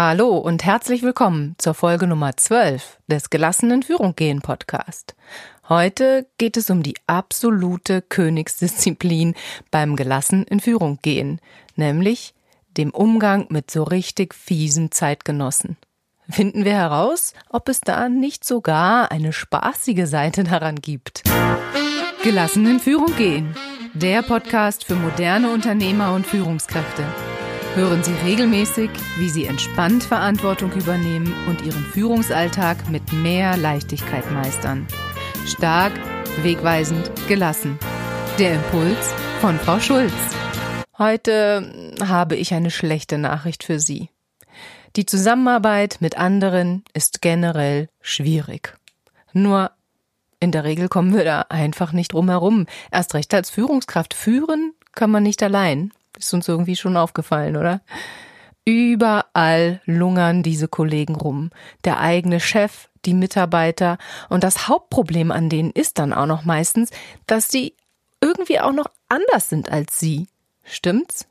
Hallo und herzlich willkommen zur Folge Nummer 12 des Gelassenen Führung gehen Podcast. Heute geht es um die absolute Königsdisziplin beim gelassen in Führung gehen, nämlich dem Umgang mit so richtig fiesen Zeitgenossen. Finden wir heraus, ob es da nicht sogar eine spaßige Seite daran gibt. Gelassen in Führung gehen. Der Podcast für moderne Unternehmer und Führungskräfte. Hören Sie regelmäßig, wie Sie entspannt Verantwortung übernehmen und Ihren Führungsalltag mit mehr Leichtigkeit meistern. Stark, wegweisend, gelassen. Der Impuls von Frau Schulz. Heute habe ich eine schlechte Nachricht für Sie. Die Zusammenarbeit mit anderen ist generell schwierig. Nur in der Regel kommen wir da einfach nicht drum herum. Erst recht als Führungskraft führen kann man nicht allein. Ist uns irgendwie schon aufgefallen, oder? Überall lungern diese Kollegen rum. Der eigene Chef, die Mitarbeiter. Und das Hauptproblem an denen ist dann auch noch meistens, dass sie irgendwie auch noch anders sind als sie. Stimmt's?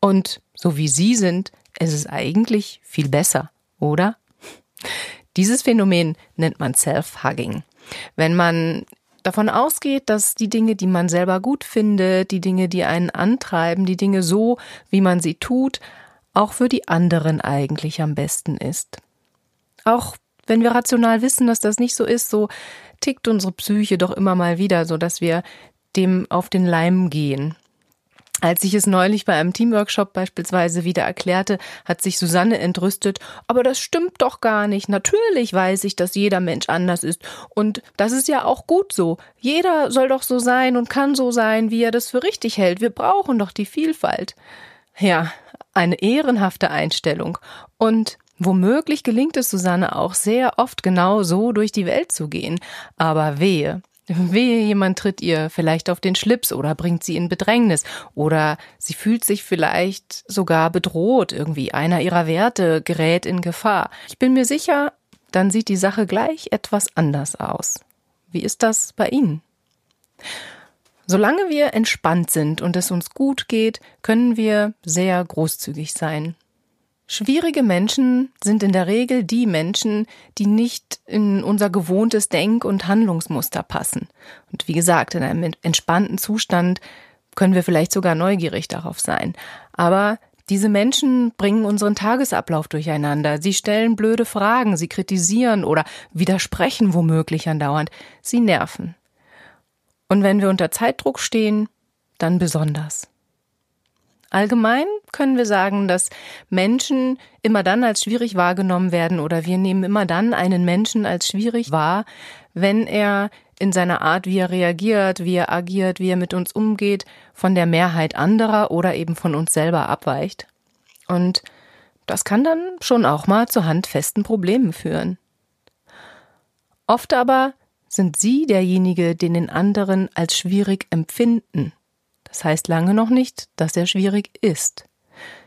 Und so wie sie sind, ist es eigentlich viel besser, oder? Dieses Phänomen nennt man Self-Hugging. Wenn man davon ausgeht, dass die Dinge, die man selber gut findet, die Dinge, die einen antreiben, die Dinge so, wie man sie tut, auch für die anderen eigentlich am besten ist. Auch wenn wir rational wissen, dass das nicht so ist, so tickt unsere Psyche doch immer mal wieder, so dass wir dem auf den Leim gehen. Als ich es neulich bei einem Teamworkshop beispielsweise wieder erklärte, hat sich Susanne entrüstet, aber das stimmt doch gar nicht. Natürlich weiß ich, dass jeder Mensch anders ist. Und das ist ja auch gut so. Jeder soll doch so sein und kann so sein, wie er das für richtig hält. Wir brauchen doch die Vielfalt. Ja, eine ehrenhafte Einstellung. Und womöglich gelingt es Susanne auch sehr oft genau so durch die Welt zu gehen. Aber wehe, Wehe, jemand tritt ihr vielleicht auf den Schlips oder bringt sie in Bedrängnis oder sie fühlt sich vielleicht sogar bedroht, irgendwie einer ihrer Werte gerät in Gefahr. Ich bin mir sicher, dann sieht die Sache gleich etwas anders aus. Wie ist das bei Ihnen? Solange wir entspannt sind und es uns gut geht, können wir sehr großzügig sein. Schwierige Menschen sind in der Regel die Menschen, die nicht in unser gewohntes Denk- und Handlungsmuster passen. Und wie gesagt, in einem entspannten Zustand können wir vielleicht sogar neugierig darauf sein. Aber diese Menschen bringen unseren Tagesablauf durcheinander. Sie stellen blöde Fragen, sie kritisieren oder widersprechen womöglich andauernd. Sie nerven. Und wenn wir unter Zeitdruck stehen, dann besonders. Allgemein können wir sagen, dass Menschen immer dann als schwierig wahrgenommen werden oder wir nehmen immer dann einen Menschen als schwierig wahr, wenn er in seiner Art, wie er reagiert, wie er agiert, wie er mit uns umgeht, von der Mehrheit anderer oder eben von uns selber abweicht. Und das kann dann schon auch mal zu handfesten Problemen führen. Oft aber sind Sie derjenige, den den anderen als schwierig empfinden. Das heißt lange noch nicht, dass er schwierig ist.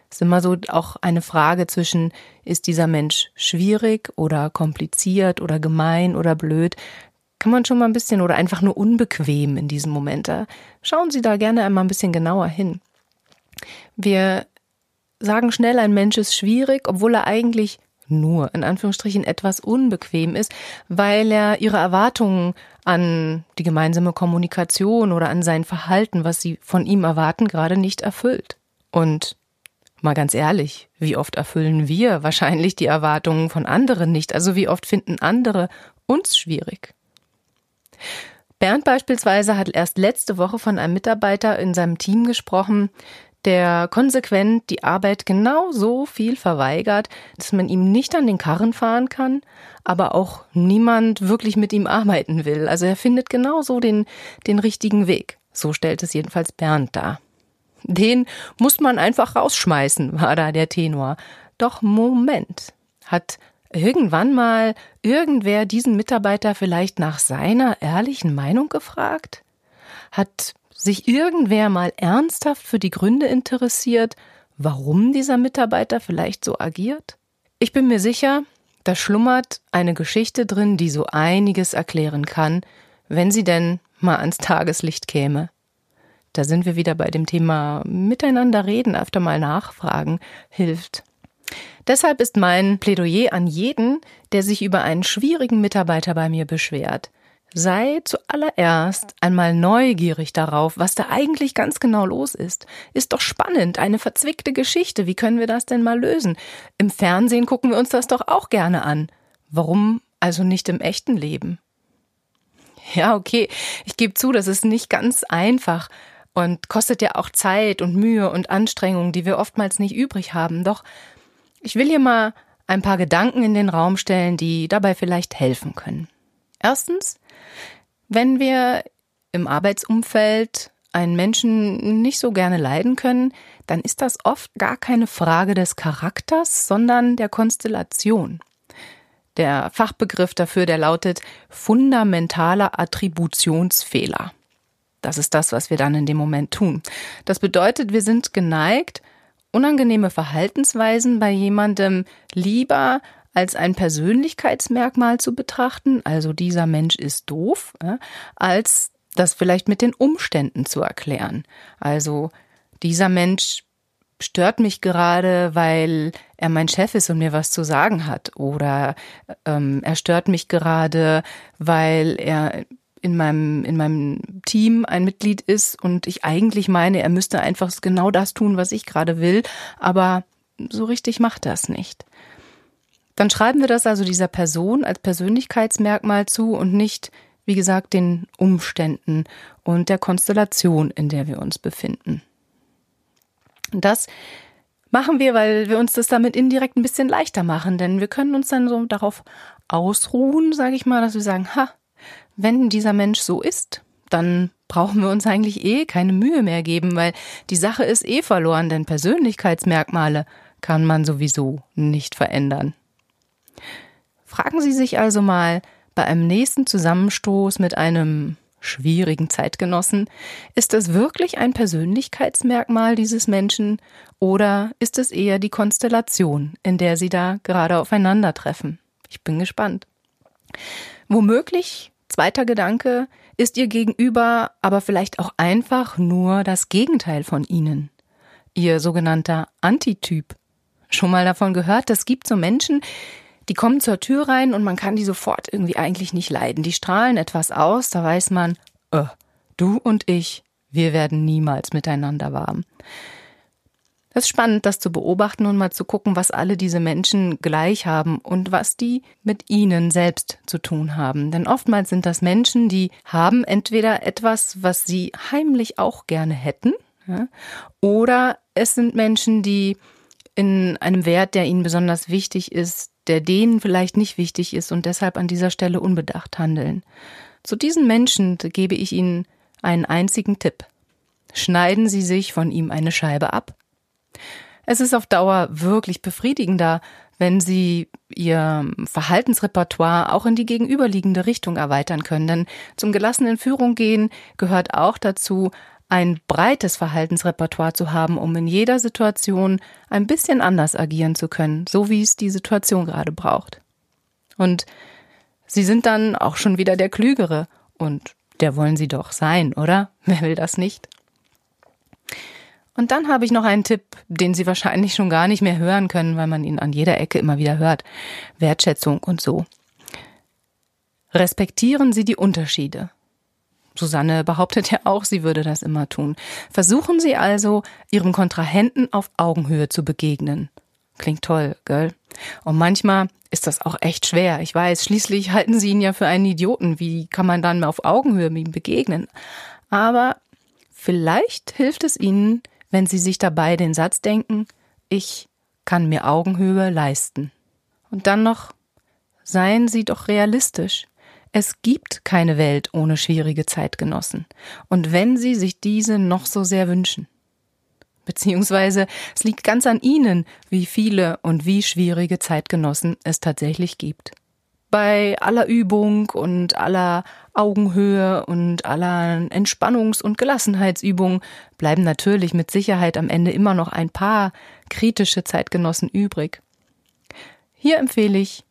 Es ist immer so auch eine Frage zwischen, ist dieser Mensch schwierig oder kompliziert oder gemein oder blöd? Kann man schon mal ein bisschen oder einfach nur unbequem in diesem Moment. Da schauen Sie da gerne einmal ein bisschen genauer hin. Wir sagen schnell, ein Mensch ist schwierig, obwohl er eigentlich nur in Anführungsstrichen etwas unbequem ist, weil er ihre Erwartungen an die gemeinsame Kommunikation oder an sein Verhalten, was sie von ihm erwarten, gerade nicht erfüllt. Und mal ganz ehrlich, wie oft erfüllen wir wahrscheinlich die Erwartungen von anderen nicht? Also wie oft finden andere uns schwierig? Bernd beispielsweise hat erst letzte Woche von einem Mitarbeiter in seinem Team gesprochen, der konsequent die Arbeit genau so viel verweigert, dass man ihm nicht an den Karren fahren kann, aber auch niemand wirklich mit ihm arbeiten will. Also er findet genau so den, den richtigen Weg. So stellt es jedenfalls Bernd dar. Den muss man einfach rausschmeißen, war da der Tenor. Doch Moment. Hat irgendwann mal irgendwer diesen Mitarbeiter vielleicht nach seiner ehrlichen Meinung gefragt? Hat sich irgendwer mal ernsthaft für die Gründe interessiert, warum dieser Mitarbeiter vielleicht so agiert? Ich bin mir sicher, da schlummert eine Geschichte drin, die so einiges erklären kann, wenn sie denn mal ans Tageslicht käme. Da sind wir wieder bei dem Thema Miteinander reden, öfter mal nachfragen, hilft. Deshalb ist mein Plädoyer an jeden, der sich über einen schwierigen Mitarbeiter bei mir beschwert. Sei zuallererst einmal neugierig darauf, was da eigentlich ganz genau los ist. Ist doch spannend, eine verzwickte Geschichte. Wie können wir das denn mal lösen? Im Fernsehen gucken wir uns das doch auch gerne an. Warum also nicht im echten Leben? Ja, okay, ich gebe zu, das ist nicht ganz einfach und kostet ja auch Zeit und Mühe und Anstrengung, die wir oftmals nicht übrig haben. Doch ich will hier mal ein paar Gedanken in den Raum stellen, die dabei vielleicht helfen können. Erstens, wenn wir im Arbeitsumfeld einen Menschen nicht so gerne leiden können, dann ist das oft gar keine Frage des Charakters, sondern der Konstellation. Der Fachbegriff dafür, der lautet fundamentaler Attributionsfehler. Das ist das, was wir dann in dem Moment tun. Das bedeutet, wir sind geneigt, unangenehme Verhaltensweisen bei jemandem lieber als ein Persönlichkeitsmerkmal zu betrachten, also dieser Mensch ist doof, als das vielleicht mit den Umständen zu erklären. Also dieser Mensch stört mich gerade, weil er mein Chef ist und mir was zu sagen hat. Oder ähm, er stört mich gerade, weil er in meinem, in meinem Team ein Mitglied ist und ich eigentlich meine, er müsste einfach genau das tun, was ich gerade will, aber so richtig macht es nicht. Dann schreiben wir das also dieser Person als Persönlichkeitsmerkmal zu und nicht, wie gesagt, den Umständen und der Konstellation, in der wir uns befinden. Das machen wir, weil wir uns das damit indirekt ein bisschen leichter machen, denn wir können uns dann so darauf ausruhen, sage ich mal, dass wir sagen, ha, wenn dieser Mensch so ist, dann brauchen wir uns eigentlich eh keine Mühe mehr geben, weil die Sache ist eh verloren, denn Persönlichkeitsmerkmale kann man sowieso nicht verändern. Fragen Sie sich also mal bei einem nächsten Zusammenstoß mit einem schwierigen Zeitgenossen, ist es wirklich ein Persönlichkeitsmerkmal dieses Menschen oder ist es eher die Konstellation, in der Sie da gerade aufeinandertreffen? Ich bin gespannt. Womöglich, zweiter Gedanke, ist Ihr Gegenüber aber vielleicht auch einfach nur das Gegenteil von Ihnen. Ihr sogenannter Antityp. Schon mal davon gehört, es gibt so Menschen, die kommen zur Tür rein und man kann die sofort irgendwie eigentlich nicht leiden. Die strahlen etwas aus, da weiß man, äh, du und ich, wir werden niemals miteinander warm. Es ist spannend, das zu beobachten und mal zu gucken, was alle diese Menschen gleich haben und was die mit ihnen selbst zu tun haben. Denn oftmals sind das Menschen, die haben entweder etwas, was sie heimlich auch gerne hätten, oder es sind Menschen, die in einem Wert, der ihnen besonders wichtig ist, der denen vielleicht nicht wichtig ist und deshalb an dieser Stelle unbedacht handeln. Zu diesen Menschen gebe ich Ihnen einen einzigen Tipp. Schneiden Sie sich von ihm eine Scheibe ab. Es ist auf Dauer wirklich befriedigender, wenn Sie Ihr Verhaltensrepertoire auch in die gegenüberliegende Richtung erweitern können. Denn zum gelassenen Führung gehen gehört auch dazu, ein breites Verhaltensrepertoire zu haben, um in jeder Situation ein bisschen anders agieren zu können, so wie es die Situation gerade braucht. Und Sie sind dann auch schon wieder der Klügere und der wollen Sie doch sein, oder? Wer will das nicht? Und dann habe ich noch einen Tipp, den Sie wahrscheinlich schon gar nicht mehr hören können, weil man ihn an jeder Ecke immer wieder hört. Wertschätzung und so. Respektieren Sie die Unterschiede. Susanne behauptet ja auch, sie würde das immer tun. Versuchen Sie also, Ihrem Kontrahenten auf Augenhöhe zu begegnen. Klingt toll, gell? Und manchmal ist das auch echt schwer. Ich weiß, schließlich halten Sie ihn ja für einen Idioten. Wie kann man dann auf Augenhöhe mit ihm begegnen? Aber vielleicht hilft es Ihnen, wenn Sie sich dabei den Satz denken, ich kann mir Augenhöhe leisten. Und dann noch, seien Sie doch realistisch. Es gibt keine Welt ohne schwierige Zeitgenossen. Und wenn Sie sich diese noch so sehr wünschen. Beziehungsweise es liegt ganz an Ihnen, wie viele und wie schwierige Zeitgenossen es tatsächlich gibt. Bei aller Übung und aller Augenhöhe und aller Entspannungs- und Gelassenheitsübung bleiben natürlich mit Sicherheit am Ende immer noch ein paar kritische Zeitgenossen übrig. Hier empfehle ich,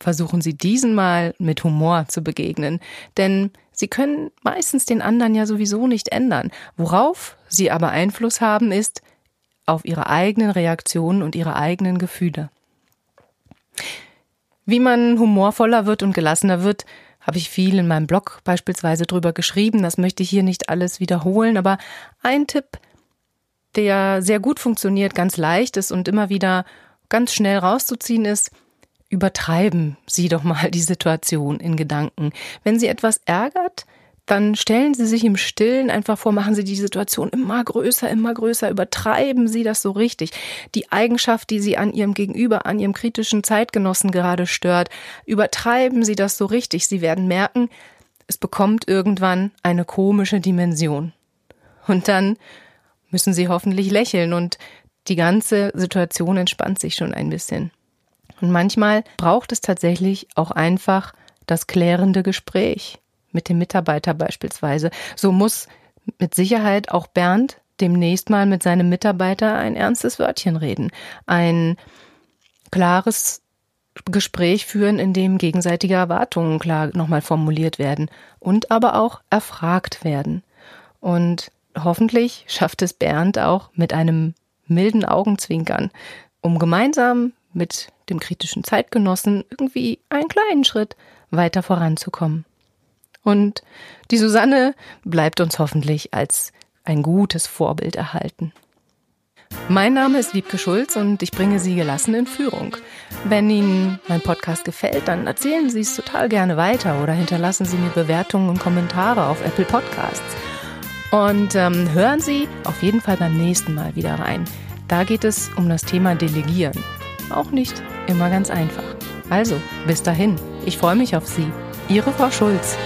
versuchen Sie diesen mal mit Humor zu begegnen, denn Sie können meistens den anderen ja sowieso nicht ändern. Worauf Sie aber Einfluss haben, ist, auf ihre eigenen Reaktionen und ihre eigenen Gefühle. Wie man humorvoller wird und gelassener wird, habe ich viel in meinem Blog beispielsweise drüber geschrieben. Das möchte ich hier nicht alles wiederholen, aber ein Tipp, der sehr gut funktioniert, ganz leicht ist und immer wieder ganz schnell rauszuziehen ist, übertreiben Sie doch mal die Situation in Gedanken. Wenn Sie etwas ärgert, dann stellen Sie sich im Stillen einfach vor, machen Sie die Situation immer größer, immer größer, übertreiben Sie das so richtig. Die Eigenschaft, die Sie an Ihrem Gegenüber, an Ihrem kritischen Zeitgenossen gerade stört, übertreiben Sie das so richtig. Sie werden merken, es bekommt irgendwann eine komische Dimension. Und dann müssen Sie hoffentlich lächeln und die ganze Situation entspannt sich schon ein bisschen. Und manchmal braucht es tatsächlich auch einfach das klärende Gespräch mit dem Mitarbeiter beispielsweise. So muss mit Sicherheit auch Bernd demnächst mal mit seinem Mitarbeiter ein ernstes Wörtchen reden, ein klares Gespräch führen, in dem gegenseitige Erwartungen klar nochmal formuliert werden und aber auch erfragt werden. Und hoffentlich schafft es Bernd auch mit einem milden Augenzwinkern, um gemeinsam mit dem kritischen Zeitgenossen irgendwie einen kleinen Schritt weiter voranzukommen. Und die Susanne bleibt uns hoffentlich als ein gutes Vorbild erhalten. Mein Name ist Wiebke Schulz und ich bringe Sie gelassen in Führung. Wenn Ihnen mein Podcast gefällt, dann erzählen Sie es total gerne weiter oder hinterlassen Sie mir Bewertungen und Kommentare auf Apple Podcasts. Und ähm, hören Sie auf jeden Fall beim nächsten Mal wieder rein. Da geht es um das Thema Delegieren. Auch nicht immer ganz einfach. Also, bis dahin. Ich freue mich auf Sie. Ihre Frau Schulz.